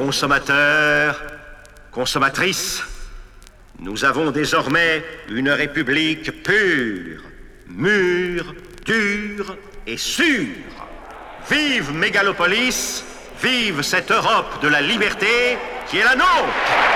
Consommateurs, consommatrices, nous avons désormais une république pure, mûre, dure et sûre. Vive Mégalopolis, vive cette Europe de la liberté qui est la nôtre.